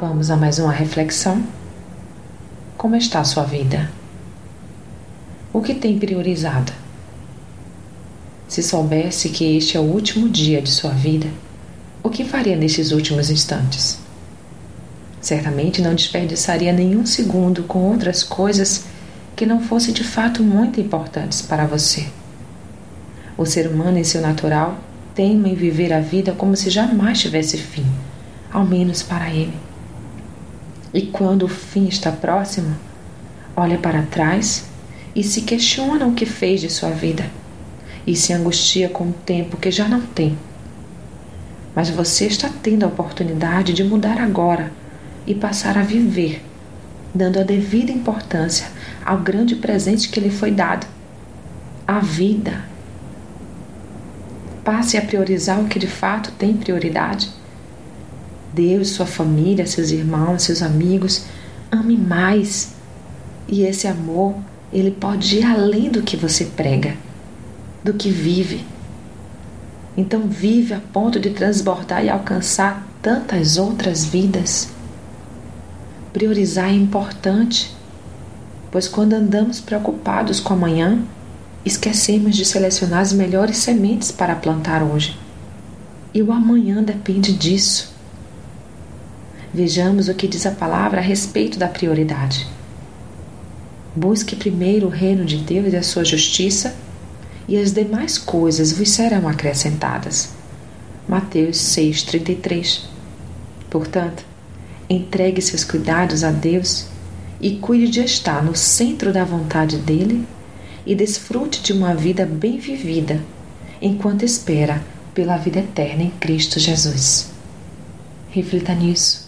Vamos a mais uma reflexão. Como está a sua vida? O que tem priorizado? Se soubesse que este é o último dia de sua vida, o que faria nesses últimos instantes? Certamente não desperdiçaria nenhum segundo com outras coisas que não fossem de fato muito importantes para você. O ser humano, em seu natural, teima em viver a vida como se jamais tivesse fim, ao menos para ele. E quando o fim está próximo, olha para trás e se questiona o que fez de sua vida e se angustia com o tempo que já não tem. Mas você está tendo a oportunidade de mudar agora e passar a viver, dando a devida importância ao grande presente que lhe foi dado a vida. Passe a priorizar o que de fato tem prioridade. Deus, sua família, seus irmãos, seus amigos, ame mais. E esse amor, ele pode ir além do que você prega, do que vive. Então vive a ponto de transbordar e alcançar tantas outras vidas. Priorizar é importante, pois quando andamos preocupados com amanhã, esquecemos de selecionar as melhores sementes para plantar hoje. E o amanhã depende disso. Vejamos o que diz a palavra a respeito da prioridade. Busque primeiro o reino de Deus e a sua justiça, e as demais coisas vos serão acrescentadas. Mateus 6,33 Portanto, Entregue seus cuidados a Deus e cuide de estar no centro da vontade dele e desfrute de uma vida bem vivida enquanto espera pela vida eterna em Cristo Jesus. Reflita nisso.